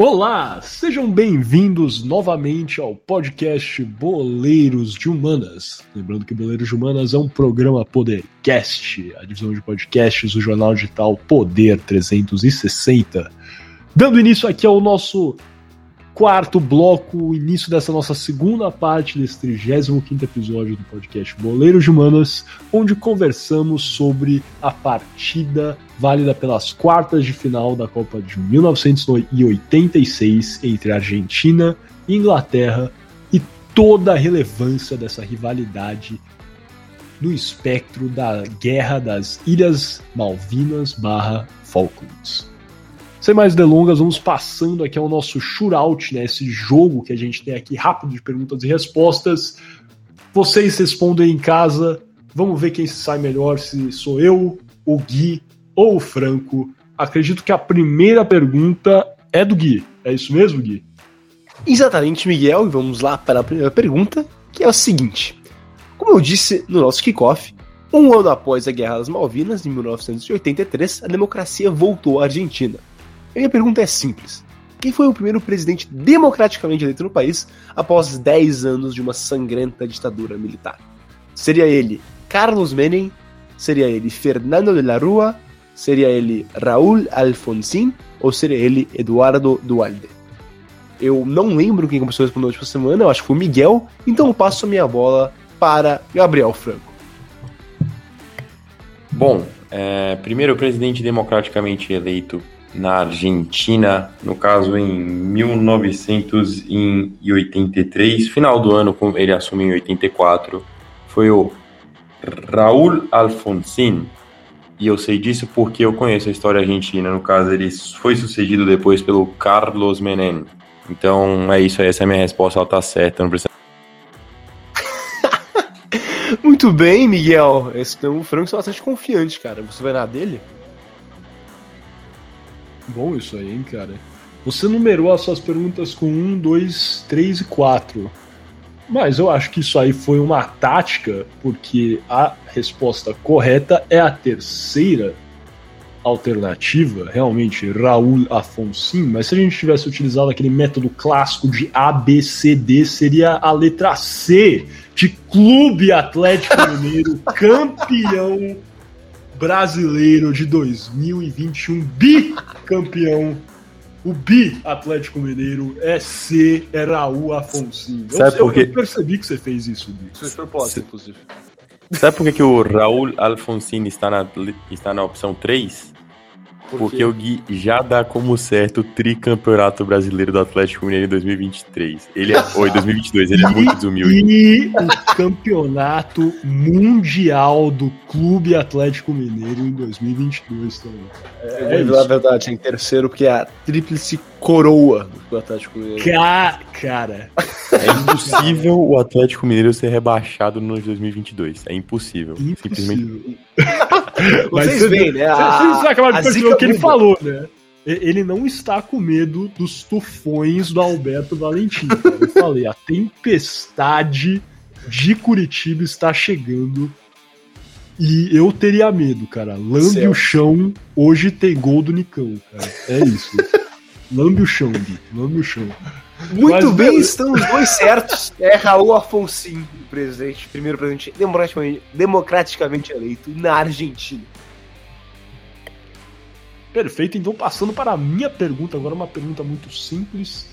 Olá, sejam bem-vindos novamente ao podcast Boleiros de Humanas. Lembrando que Boleiros de Humanas é um programa Podercast, a divisão de podcasts do jornal digital Poder 360. Dando início aqui ao nosso quarto bloco, início dessa nossa segunda parte desse 35 episódio do podcast Boleiros de Humanas, onde conversamos sobre a partida válida pelas quartas de final da Copa de 1986 entre Argentina e Inglaterra e toda a relevância dessa rivalidade no espectro da Guerra das Ilhas Malvinas barra Falklands. Sem mais delongas, vamos passando aqui ao nosso shootout, né? Esse jogo que a gente tem aqui rápido de perguntas e respostas. Vocês respondem em casa. Vamos ver quem sai melhor, se sou eu, o Gui ou o Franco. Acredito que a primeira pergunta é do Gui. É isso mesmo, Gui? Exatamente, Miguel. E vamos lá para a primeira pergunta, que é o seguinte. Como eu disse no nosso kickoff, um ano após a Guerra das Malvinas, em 1983, a democracia voltou à Argentina. A minha pergunta é simples. Quem foi o primeiro presidente democraticamente eleito no país após 10 anos de uma sangrenta ditadura militar? Seria ele Carlos Menem? Seria ele Fernando de la Rúa? Seria ele Raúl Alfonsín? Ou seria ele Eduardo Dualde? Eu não lembro quem começou a responder na última semana, eu acho que foi o Miguel, então eu passo a minha bola para Gabriel Franco. Bom, é, primeiro presidente democraticamente eleito na Argentina, no caso em 1983, final do ano ele assumiu em 84, foi o Raúl Alfonsín. E eu sei disso porque eu conheço a história argentina. No caso, ele foi sucedido depois pelo Carlos Menem. Então é isso aí, essa é a minha resposta, ela tá certa, não precisa. Muito bem, Miguel. Esse, o Franco está bastante confiante, cara. Você vai na dele? Bom isso aí, hein, cara. Você numerou as suas perguntas com 1, 2, 3 e 4. Mas eu acho que isso aí foi uma tática, porque a resposta correta é a terceira alternativa, realmente, Raul Afonso. Mas se a gente tivesse utilizado aquele método clássico de ABCD, seria a letra C, de Clube Atlético Mineiro, campeão brasileiro de 2021, bicampeão. O bi Atlético Mineiro é C, é Raul Afonso. Sabe eu, por quê? eu percebi que você fez isso, Bi. Isso foi propósito, inclusive. Sabe por que, que o Raul Alfonsín está na, está na opção 3? Por Porque o Gui já dá como certo o tricampeonato brasileiro do Atlético Mineiro em 2023. Ele é. Oi, 2022, ele é muito desumilde. E o campeonato mundial do Clube Atlético Mineiro em 2022 também. É revelar a isso. verdade, em terceiro, porque é a tríplice coroa do Atlético Mineiro. Ca- Cara, É impossível o Atlético Mineiro ser rebaixado no ano de 2022. É impossível. Simplesmente. Vocês você- veem, né? Você A, você acaba de a perceber zica o que ele muda. falou, né? Ele não está com medo dos tufões do Alberto Valentim. cara. Eu falei, a tempestade de Curitiba está chegando. E eu teria medo, cara. Lambe Céu. o chão, hoje tem gol do Nicão, cara. É isso. Lambe o chão, Gui. Lambe o chão. Muito Mas, bem, meu- estão os dois certos. É Raul Afonso, presidente, primeiro presidente democraticamente, democraticamente eleito na Argentina. Perfeito, então passando para a minha pergunta, agora uma pergunta muito simples.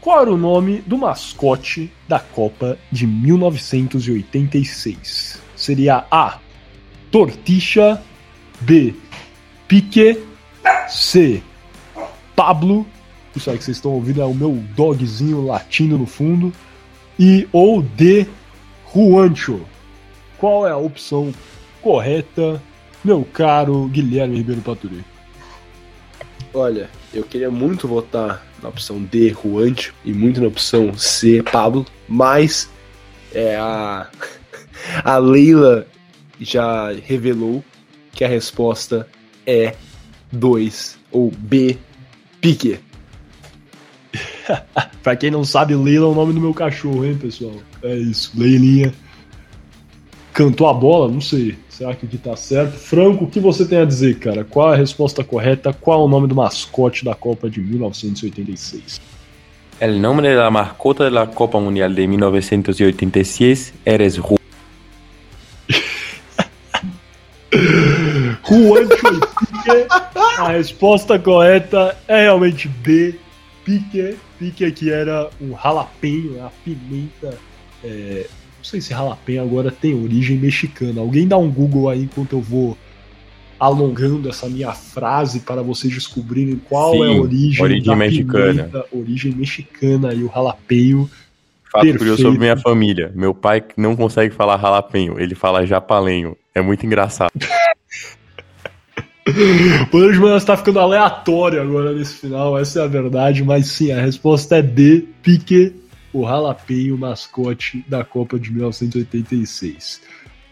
Qual era o nome do mascote da Copa de 1986? Seria A. Torticha, B. Pique, C. Pablo, isso aí que vocês estão ouvindo é o meu dogzinho latindo no fundo, e ou D. Juancho. Qual é a opção correta meu caro Guilherme Ribeiro Paturi. Olha, eu queria muito votar na opção D, Juancho, e muito na opção C, Pablo, mas é, a, a Leila já revelou que a resposta é 2, ou B, Pique. Pra quem não sabe, Leila é o nome do meu cachorro, hein, pessoal? É isso, Leilinha. Cantou a bola? Não sei. Será que aqui tá certo? Franco, o que você tem a dizer, cara? Qual a resposta correta? Qual o nome do mascote da Copa de 1986? El nombre de la mascota de la Copa Mundial de 1986 eres. Juan Pique. A resposta correta é realmente B. Pique. Pique que era um jalapeno, a pimenta. É, não sei se jalapeno agora tem origem mexicana. Alguém dá um Google aí enquanto eu vou alongando essa minha frase para vocês descobrirem qual Sim, é a origem, origem da mexicana. pimenta, origem mexicana e o jalapeno. Fato Perfeito. curioso sobre minha família. Meu pai não consegue falar jalapenho, ele fala japalenho. É muito engraçado. O Poder de Manas tá ficando aleatório agora nesse final, essa é a verdade, mas sim, a resposta é D, Pique, o jalapeno mascote da Copa de 1986.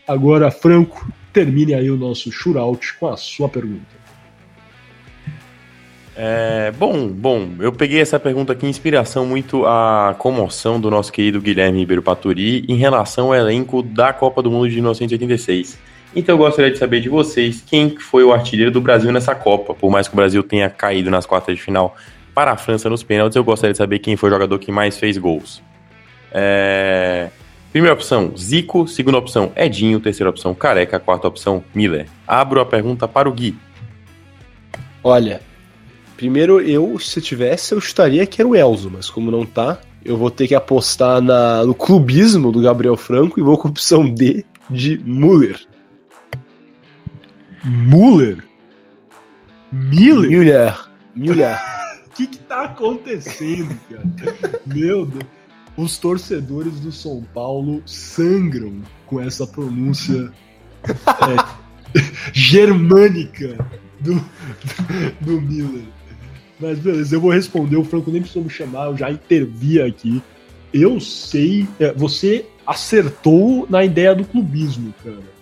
Agora, Franco, termine aí o nosso shootout com a sua pergunta. É, bom, bom, eu peguei essa pergunta aqui inspiração muito à comoção do nosso querido Guilherme Ribeiro Paturi em relação ao elenco da Copa do Mundo de 1986. Então eu gostaria de saber de vocês quem que foi o artilheiro do Brasil nessa Copa. Por mais que o Brasil tenha caído nas quartas de final para a França nos pênaltis, eu gostaria de saber quem foi o jogador que mais fez gols. É, Primeira opção, Zico. Segunda opção, Edinho. Terceira opção, Careca. Quarta opção, Miller. Abro a pergunta para o Gui. Olha, primeiro eu, se tivesse, eu estaria que era o Elzo, mas como não tá, eu vou ter que apostar na, no clubismo do Gabriel Franco e vou com a opção D de Müller. Muller? Miller? Müller. Müller. O que que tá acontecendo, cara? Meu Deus. Os torcedores do São Paulo sangram com essa pronúncia é, germânica do, do Miller. Mas beleza, eu vou responder. O Franco nem precisou me chamar, eu já intervi aqui. Eu sei. é, você acertou na ideia do clubismo, cara.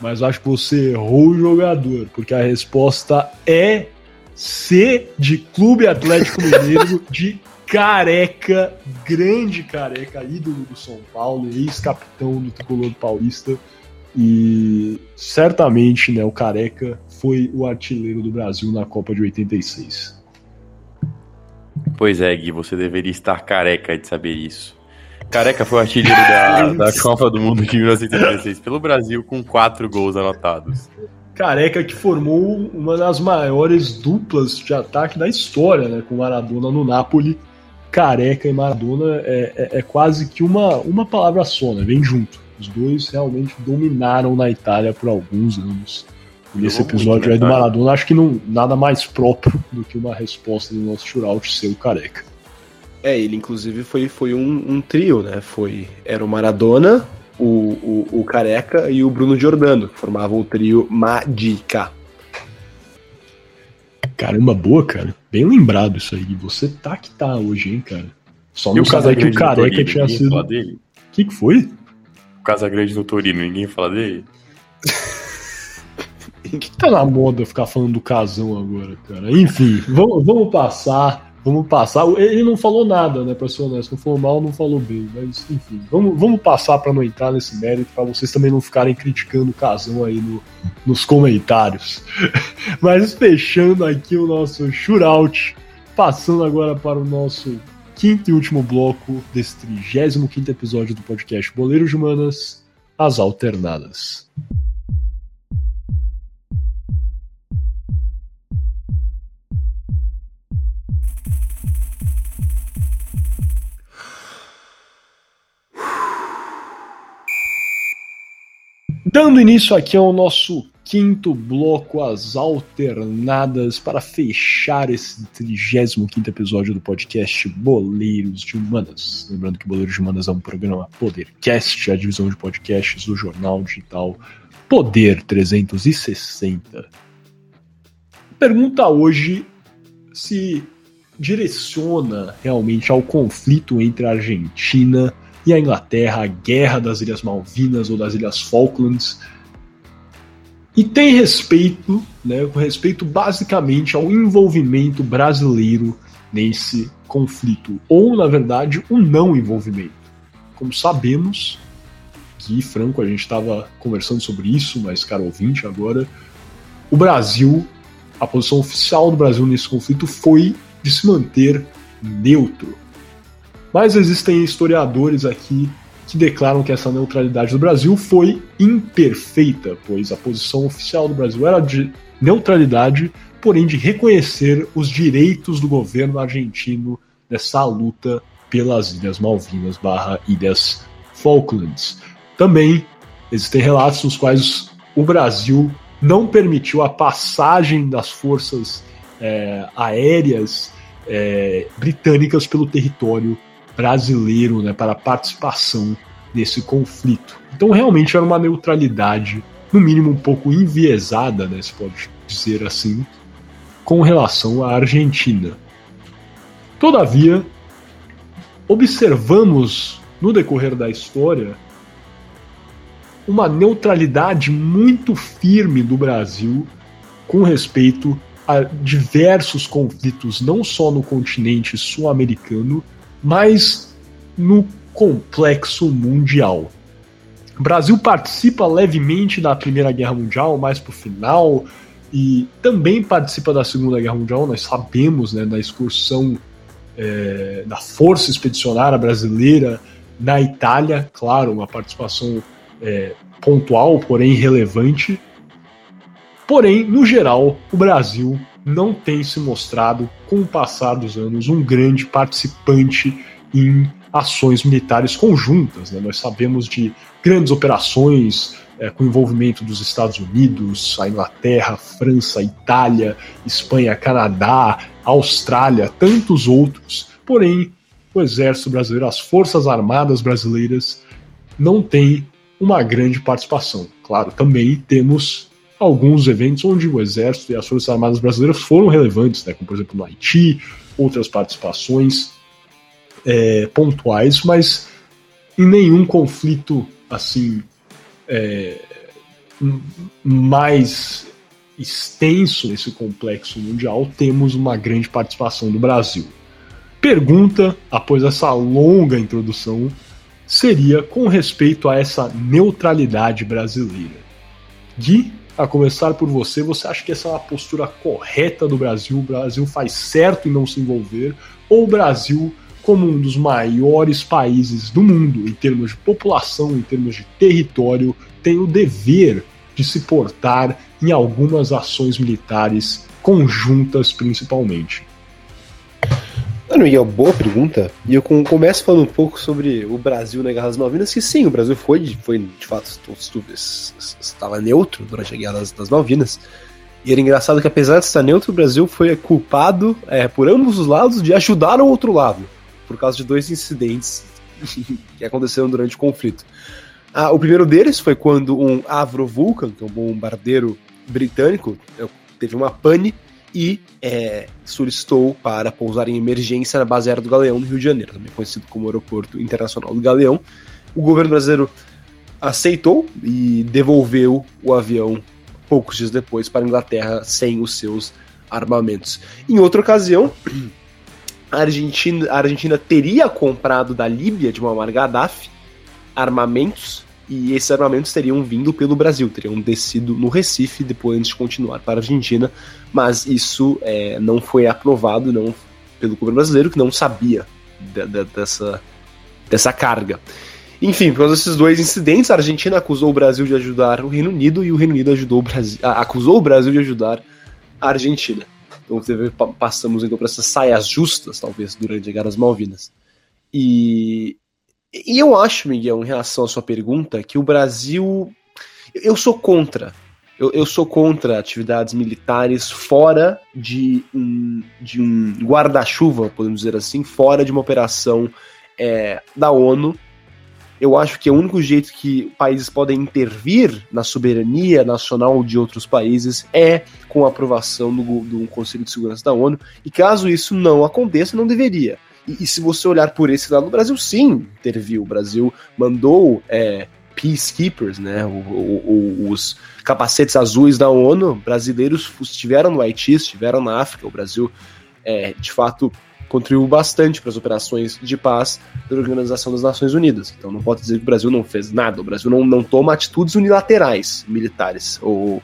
Mas acho que você errou o jogador, porque a resposta é C de Clube Atlético Mineiro de Careca, grande Careca, ídolo do São Paulo, ex-capitão do tricolor paulista. E certamente, né, o Careca foi o artilheiro do Brasil na Copa de 86. Pois é, Gui, você deveria estar careca de saber isso. Careca foi o artilheiro da, da Copa do Mundo de 1986 pelo Brasil com quatro gols anotados. Careca que formou uma das maiores duplas de ataque da história, né, com Maradona no Napoli. Careca e Maradona é, é- é quase que uma, uma palavra só, né? Vem junto. Os dois realmente dominaram na Itália por alguns anos. E esse episódio muito na aí do. Maradona, acho que não nada mais próprio do que uma resposta do nosso shootout ser o Careca. É, ele inclusive foi, foi um, um trio, né? Foi, era o Maradona, o, o, o Careca e o Bruno Giordano, que formavam o trio Madica. Caramba, boa, cara. Bem lembrado isso aí. Você tá que tá hoje, hein, cara. Só E não o sabia que o Casagrande Careca Torino, tinha sido. fala O dele? que, que foi? O Casagrande no Torino, ninguém fala dele? Tá na moda ficar falando do casão agora, cara. Enfim, vamos, vamos passar. Vamos passar. Ele não falou nada, né, pra ser honesto. Não falou mal, não falou bem. Mas, enfim, vamos, vamos passar pra não entrar nesse mérito, pra vocês também não ficarem criticando o casão aí no- nos comentários. Mas fechando aqui o nosso shootout, passando agora para o nosso quinto e último bloco desse 35 episódio do podcast Boleiros de Humanas, as alternadas. Dando início aqui ao nosso quinto bloco, as alternadas, para fechar esse 35 episódio do podcast Boleiros de Humanas. Lembrando que Boleiros de Humanas é um programa Podercast, a divisão de podcasts do jornal digital Poder 360. Pergunta hoje se direciona realmente ao conflito entre a Argentina e a Inglaterra, a guerra das Ilhas Malvinas ou das Ilhas Falklands. E tem respeito, né, com respeito basicamente ao envolvimento brasileiro nesse conflito, ou na verdade, o não envolvimento. Como sabemos, Gui Franco, a gente estava conversando sobre isso, mas, cara ouvinte, agora, o Brasil, a posição oficial do Brasil nesse conflito foi de se manter neutro. Mas existem historiadores aqui que declaram que essa neutralidade do Brasil foi imperfeita, pois a posição oficial do Brasil era de neutralidade, porém de reconhecer os direitos do governo argentino nessa luta pelas Ilhas Malvinas barra Ilhas Falklands. Também existem relatos nos quais o Brasil não permitiu a passagem das forças é, aéreas é, britânicas pelo território brasileiro né, para participação nesse conflito. Então realmente era uma neutralidade, no mínimo um pouco enviesada, né, se pode dizer assim, com relação à Argentina. Todavia, observamos no decorrer da história uma neutralidade muito firme do Brasil com respeito a diversos conflitos, não só no continente sul-americano, mas no complexo mundial. O Brasil participa levemente da Primeira Guerra Mundial, mais para o final, e também participa da Segunda Guerra Mundial. Nós sabemos né, da excursão é, da Força Expedicionária Brasileira na Itália, claro, uma participação é, pontual, porém relevante. Porém, no geral, o Brasil não tem se mostrado, com o passar dos anos, um grande participante em ações militares conjuntas. Né? Nós sabemos de grandes operações é, com envolvimento dos Estados Unidos, a Inglaterra, França, Itália, Espanha, Canadá, Austrália, tantos outros. Porém, o Exército Brasileiro, as Forças Armadas Brasileiras, não têm uma grande participação. Claro, também temos alguns eventos onde o Exército e as Forças Armadas Brasileiras foram relevantes, né, como por exemplo no Haiti, outras participações é, pontuais, mas em nenhum conflito assim é, mais extenso nesse complexo mundial temos uma grande participação do Brasil. Pergunta, após essa longa introdução, seria com respeito a essa neutralidade brasileira. Gui, a começar por você, você acha que essa é uma postura correta do Brasil? O Brasil faz certo em não se envolver? Ou o Brasil, como um dos maiores países do mundo, em termos de população, em termos de território, tem o dever de se portar em algumas ações militares conjuntas, principalmente? Mano, e é uma boa pergunta. E eu começo falando um pouco sobre o Brasil na Guerra das Malvinas, que sim, o Brasil foi, foi de fato, estava neutro durante a Guerra das, das Malvinas. E era engraçado que, apesar de estar neutro, o Brasil foi culpado é, por ambos os lados de ajudar o outro lado, por causa de dois incidentes que aconteceram durante o conflito. Ah, o primeiro deles foi quando um Avro Vulcan, que é um bombardeiro britânico, teve uma pane e é, solicitou para pousar em emergência na base aérea do Galeão, no Rio de Janeiro, também conhecido como Aeroporto Internacional do Galeão. O governo brasileiro aceitou e devolveu o avião poucos dias depois para a Inglaterra sem os seus armamentos. Em outra ocasião, a Argentina, a Argentina teria comprado da Líbia de Muammar Gaddafi armamentos e esses armamentos teriam vindo pelo Brasil, teriam descido no Recife depois de continuar para a Argentina, mas isso é, não foi aprovado não pelo governo brasileiro, que não sabia de, de, dessa, dessa carga. Enfim, por causa desses dois incidentes, a Argentina acusou o Brasil de ajudar o Reino Unido e o Reino Unido ajudou o Brasil, acusou o Brasil de ajudar a Argentina. Então passamos então para essas saias justas, talvez, durante a Guerra das Malvinas. E e eu acho, Miguel, em relação à sua pergunta, que o Brasil. Eu sou contra. Eu, eu sou contra atividades militares fora de um, de um guarda-chuva, podemos dizer assim, fora de uma operação é, da ONU. Eu acho que é o único jeito que países podem intervir na soberania nacional de outros países é com a aprovação do, do Conselho de Segurança da ONU. E caso isso não aconteça, não deveria. E, e, se você olhar por esse lado, o Brasil sim interviu. O Brasil mandou é, peacekeepers, né, o, o, os capacetes azuis da ONU brasileiros estiveram no Haiti, estiveram na África. O Brasil, é, de fato, contribuiu bastante para as operações de paz da Organização das Nações Unidas. Então não pode dizer que o Brasil não fez nada. O Brasil não, não toma atitudes unilaterais militares ou,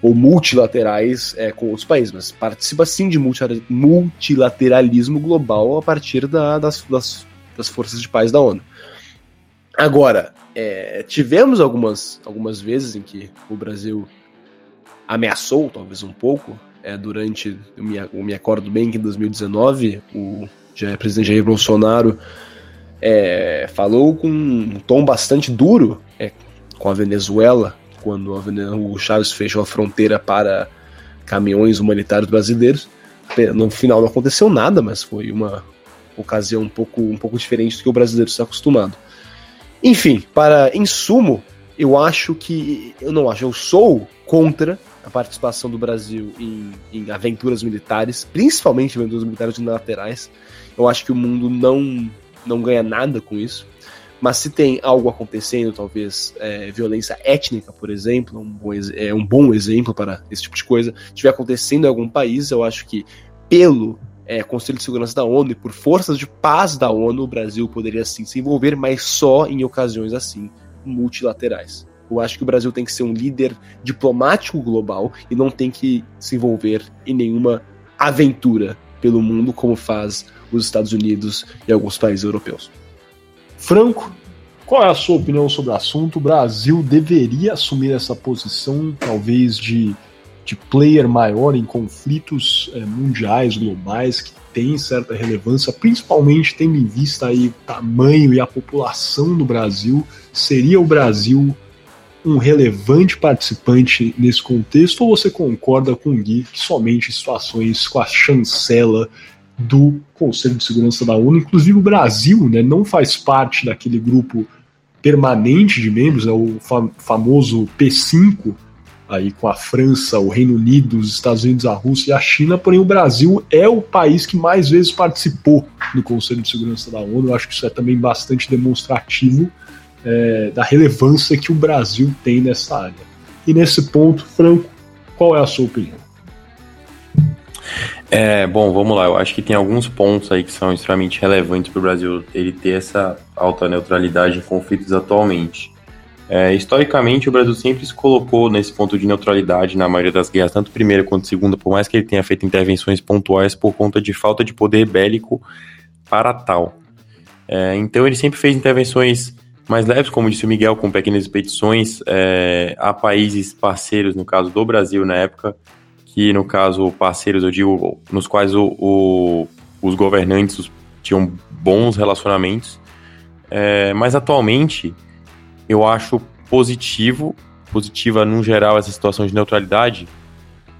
ou multilaterais é, com outros países, mas participa sim de multilateralismo global a partir da, das, das, das forças de paz da ONU. Agora, é, tivemos algumas, algumas vezes em que o Brasil ameaçou, talvez um pouco, é, durante, eu me, eu me acordo bem que em 2019 o presidente Jair Bolsonaro é, falou com um tom bastante duro é, com a Venezuela, quando a, o Chaves fechou a fronteira para caminhões humanitários brasileiros. No final não aconteceu nada, mas foi uma ocasião um pouco, um pouco diferente do que o brasileiro está acostumado. Enfim, para insumo, eu acho que. Eu não acho, eu sou contra a participação do Brasil em, em aventuras militares, principalmente aventuras militares unilaterais. Eu acho que o mundo não, não ganha nada com isso. Mas se tem algo acontecendo, talvez é, violência étnica, por exemplo, um bom, é um bom exemplo para esse tipo de coisa, estiver acontecendo em algum país, eu acho que pelo é, Conselho de Segurança da ONU e por forças de paz da ONU, o Brasil poderia sim se envolver, mas só em ocasiões assim, multilaterais. Eu acho que o Brasil tem que ser um líder diplomático global e não tem que se envolver em nenhuma aventura pelo mundo como faz os Estados Unidos e alguns países europeus. Franco, qual é a sua opinião sobre o assunto? O Brasil deveria assumir essa posição, talvez de de player maior em conflitos é, mundiais, globais, que tem certa relevância, principalmente tendo em vista aí o tamanho e a população do Brasil, seria o Brasil um relevante participante nesse contexto, ou você concorda com o Gui que somente em situações com a chancela do Conselho de Segurança da ONU, inclusive o Brasil né, não faz parte daquele grupo permanente de membros, é o famoso P5, aí com a França, o Reino Unido, os Estados Unidos, a Rússia e a China, porém o Brasil é o país que mais vezes participou do Conselho de Segurança da ONU. Eu acho que isso é também bastante demonstrativo é, da relevância que o Brasil tem nessa área. E nesse ponto, Franco, qual é a sua opinião? É, bom, vamos lá. Eu acho que tem alguns pontos aí que são extremamente relevantes para o Brasil ele ter essa alta neutralidade em conflitos atualmente. É, historicamente, o Brasil sempre se colocou nesse ponto de neutralidade na maioria das guerras, tanto primeira quanto segunda, por mais que ele tenha feito intervenções pontuais por conta de falta de poder bélico para tal. É, então, ele sempre fez intervenções mais leves, como disse o Miguel, com pequenas expedições é, a países parceiros, no caso do Brasil na época, que no caso parceiros, eu digo, nos quais o, o, os governantes tinham bons relacionamentos. É, mas atualmente eu acho positivo, positiva no geral essa situação de neutralidade,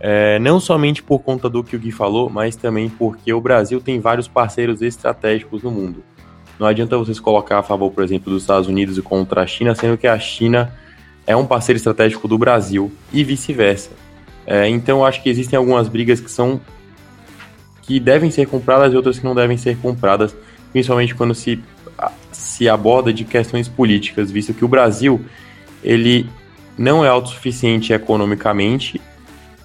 é, não somente por conta do que o Gui falou, mas também porque o Brasil tem vários parceiros estratégicos no mundo. Não adianta vocês colocar a favor, por exemplo, dos Estados Unidos e contra a China, sendo que a China é um parceiro estratégico do Brasil e vice-versa. É, então, acho que existem algumas brigas que são que devem ser compradas e outras que não devem ser compradas, principalmente quando se se aborda de questões políticas, visto que o Brasil ele não é autossuficiente economicamente,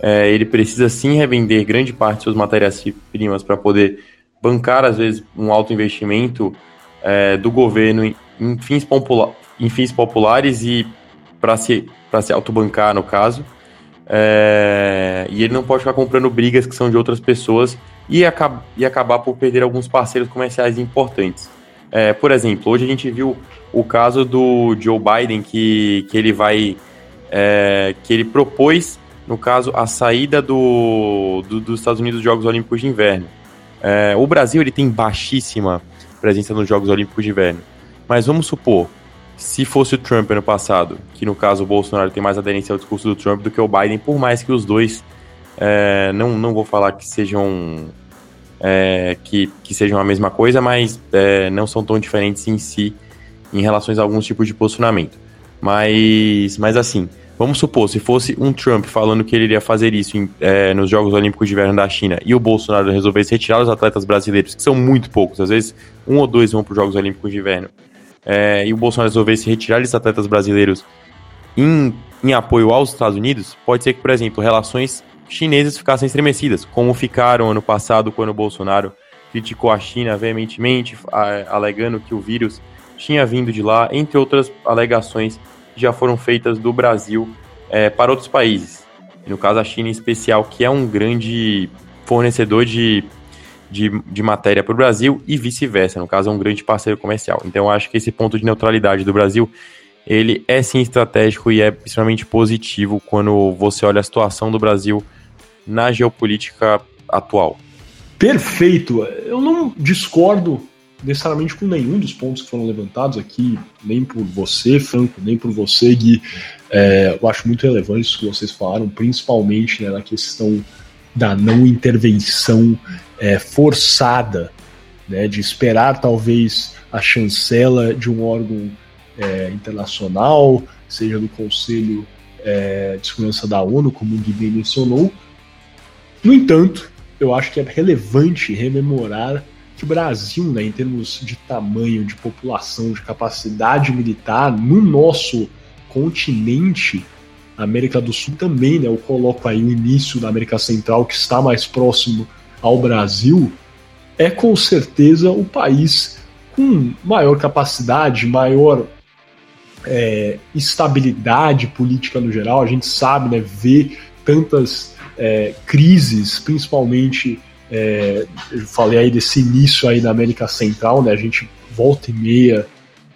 é, ele precisa sim revender grande parte de suas matérias-primas para poder bancar, às vezes, um alto investimento é, do governo em, em, fins em, fins populares e para se, se autobancar, no caso. É, e ele não pode ficar comprando brigas que são de outras pessoas e, acab e acabar por perder alguns parceiros comerciais importantes. É, por exemplo, hoje a gente viu o caso do Joe Biden, que, que ele vai. É, que ele propôs, no caso, a saída do, do, dos Estados Unidos dos Jogos Olímpicos de Inverno. É, o Brasil ele tem baixíssima presença nos Jogos Olímpicos de Inverno. Mas vamos supor, se fosse o Trump ano passado, que no caso o Bolsonaro tem mais aderência ao discurso do Trump do que o Biden, por mais que os dois, é, não, não vou falar que sejam é, que, que sejam a mesma coisa, mas é, não são tão diferentes em si em relação a alguns tipos de posicionamento. Mas, mas assim, vamos supor, se fosse um Trump falando que ele iria fazer isso em, é, nos Jogos Olímpicos de Inverno da China e o Bolsonaro resolvesse retirar os atletas brasileiros, que são muito poucos, às vezes um ou dois vão para os Jogos Olímpicos de Inverno, é, e o Bolsonaro resolvesse retirar esses atletas brasileiros em, em apoio aos Estados Unidos, pode ser que, por exemplo, relações chinesas ficassem estremecidas, como ficaram ano passado quando o Bolsonaro criticou a China veementemente, alegando que o vírus tinha vindo de lá, entre outras alegações que já foram feitas do Brasil é, para outros países. No caso, a China em especial, que é um grande fornecedor de, de, de matéria para o Brasil e vice-versa. No caso, é um grande parceiro comercial. Então, eu acho que esse ponto de neutralidade do Brasil ele é sim estratégico e é extremamente positivo quando você olha a situação do Brasil na geopolítica atual. Perfeito. Eu não discordo necessariamente com nenhum dos pontos que foram levantados aqui, nem por você, Franco, nem por você, Gui. É, eu acho muito relevante isso que vocês falaram, principalmente né, na questão da não intervenção é, forçada, né, de esperar talvez a chancela de um órgão é, internacional, seja do Conselho é, de Segurança da ONU, como o Gui bem mencionou. No entanto, eu acho que é relevante rememorar que o Brasil, né, em termos de tamanho, de população, de capacidade militar, no nosso continente, América do Sul também, né, eu coloco aí o início da América Central, que está mais próximo ao Brasil, é com certeza o país com maior capacidade, maior é, estabilidade política no geral. A gente sabe, né, ver tantas é, crises, principalmente é, eu falei aí desse início aí na América Central, né? A gente volta e meia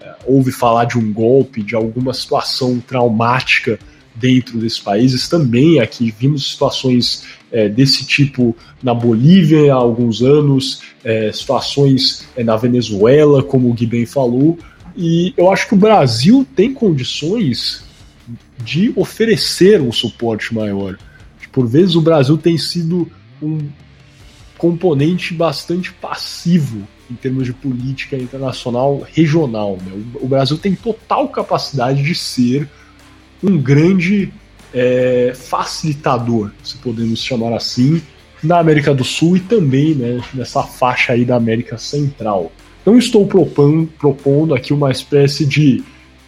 é, ouve falar de um golpe, de alguma situação traumática dentro desses países. Também aqui vimos situações é, desse tipo na Bolívia há alguns anos, é, situações é, na Venezuela, como o Gui bem falou. E eu acho que o Brasil tem condições de oferecer um suporte maior. Por vezes o Brasil tem sido um componente bastante passivo em termos de política internacional regional. Né? O, Brasil tem total capacidade de ser um grande é, facilitador, se podemos chamar assim, na América do Sul e também né, nessa faixa aí da América Central. Não estou propondo, propondo aqui uma espécie de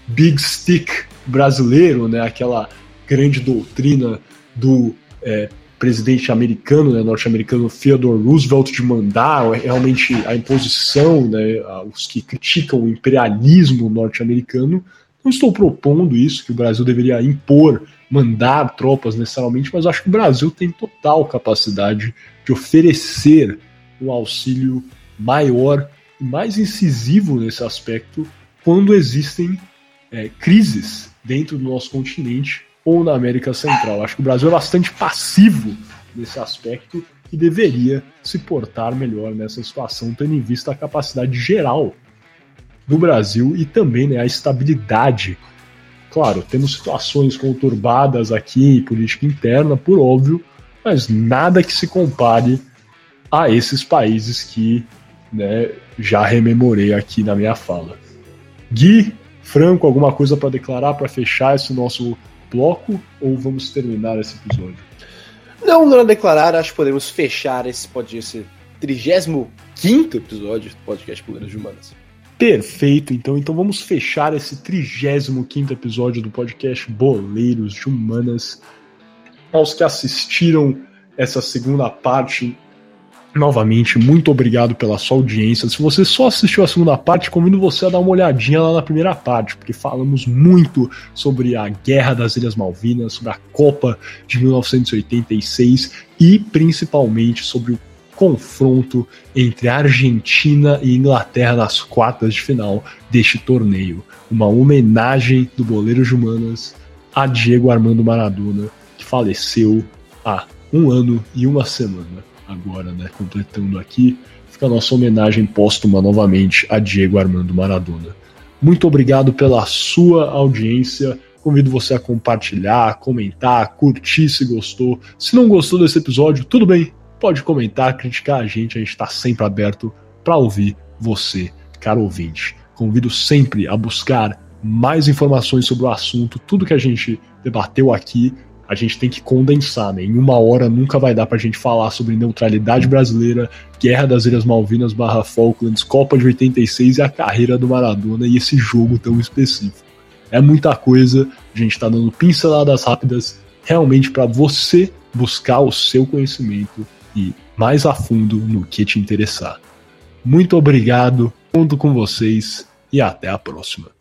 big stick brasileiro, né, aquela grande doutrina do é, presidente americano, né, norte-americano Theodore Roosevelt de mandar realmente a imposição, né, os que criticam o imperialismo norte-americano. Não estou propondo isso, que o Brasil deveria impor, mandar tropas necessariamente, mas acho que o Brasil tem total capacidade de oferecer um auxílio maior e mais incisivo nesse aspecto quando existem é, crises dentro do nosso continente ou na América Central. Acho que o Brasil é bastante passivo nesse aspecto e deveria se portar melhor nessa situação, tendo em vista a capacidade geral do Brasil e também né, a estabilidade. Claro, temos situações conturbadas aqui, política interna, por óbvio, mas nada que se compare a esses países que né, já rememorei aqui na minha fala. Gui, Franco, alguma coisa para declarar para fechar esse nosso bloco ou vamos terminar esse episódio? Não, não declarar, acho que podemos fechar esse, pode esse 35 episódio do podcast Poleiras de Humanas. Perfeito, então. Então vamos fechar esse 35 episódio do podcast Boleiros de Humanas. Aos que assistiram essa segunda parte Novamente, muito obrigado pela sua audiência. Se você só assistiu a segunda parte, convido você a dar uma olhadinha lá na primeira parte, porque falamos muito sobre a Guerra das Ilhas Malvinas, sobre a Copa de 1986 e principalmente sobre o confronto entre Argentina e Inglaterra nas quartas de final deste torneio. Uma homenagem do Boleiro de Humanas a Diego Armando Maradona, que faleceu há um ano e uma semana agora, né, completando aqui, fica a nossa homenagem póstuma novamente a Diego Armando Maradona. Muito obrigado pela sua audiência. Convido você a compartilhar, comentar, curtir se gostou. Se não gostou desse episódio, tudo bem, pode comentar, criticar a gente, a gente está sempre aberto para ouvir você, caro ouvinte. Convido sempre a buscar mais informações sobre o assunto, tudo que a gente debateu aqui a gente tem que condensar, né? Em uma hora nunca vai dar pra gente falar sobre neutralidade brasileira, Guerra das Ilhas Malvinas barra Falklands, Copa de 86 e a carreira do Maradona e esse jogo tão específico. É muita coisa, a gente tá dando pinceladas rápidas realmente para você buscar o seu conhecimento e mais a fundo no que te interessar. Muito obrigado, conto com vocês e até a próxima.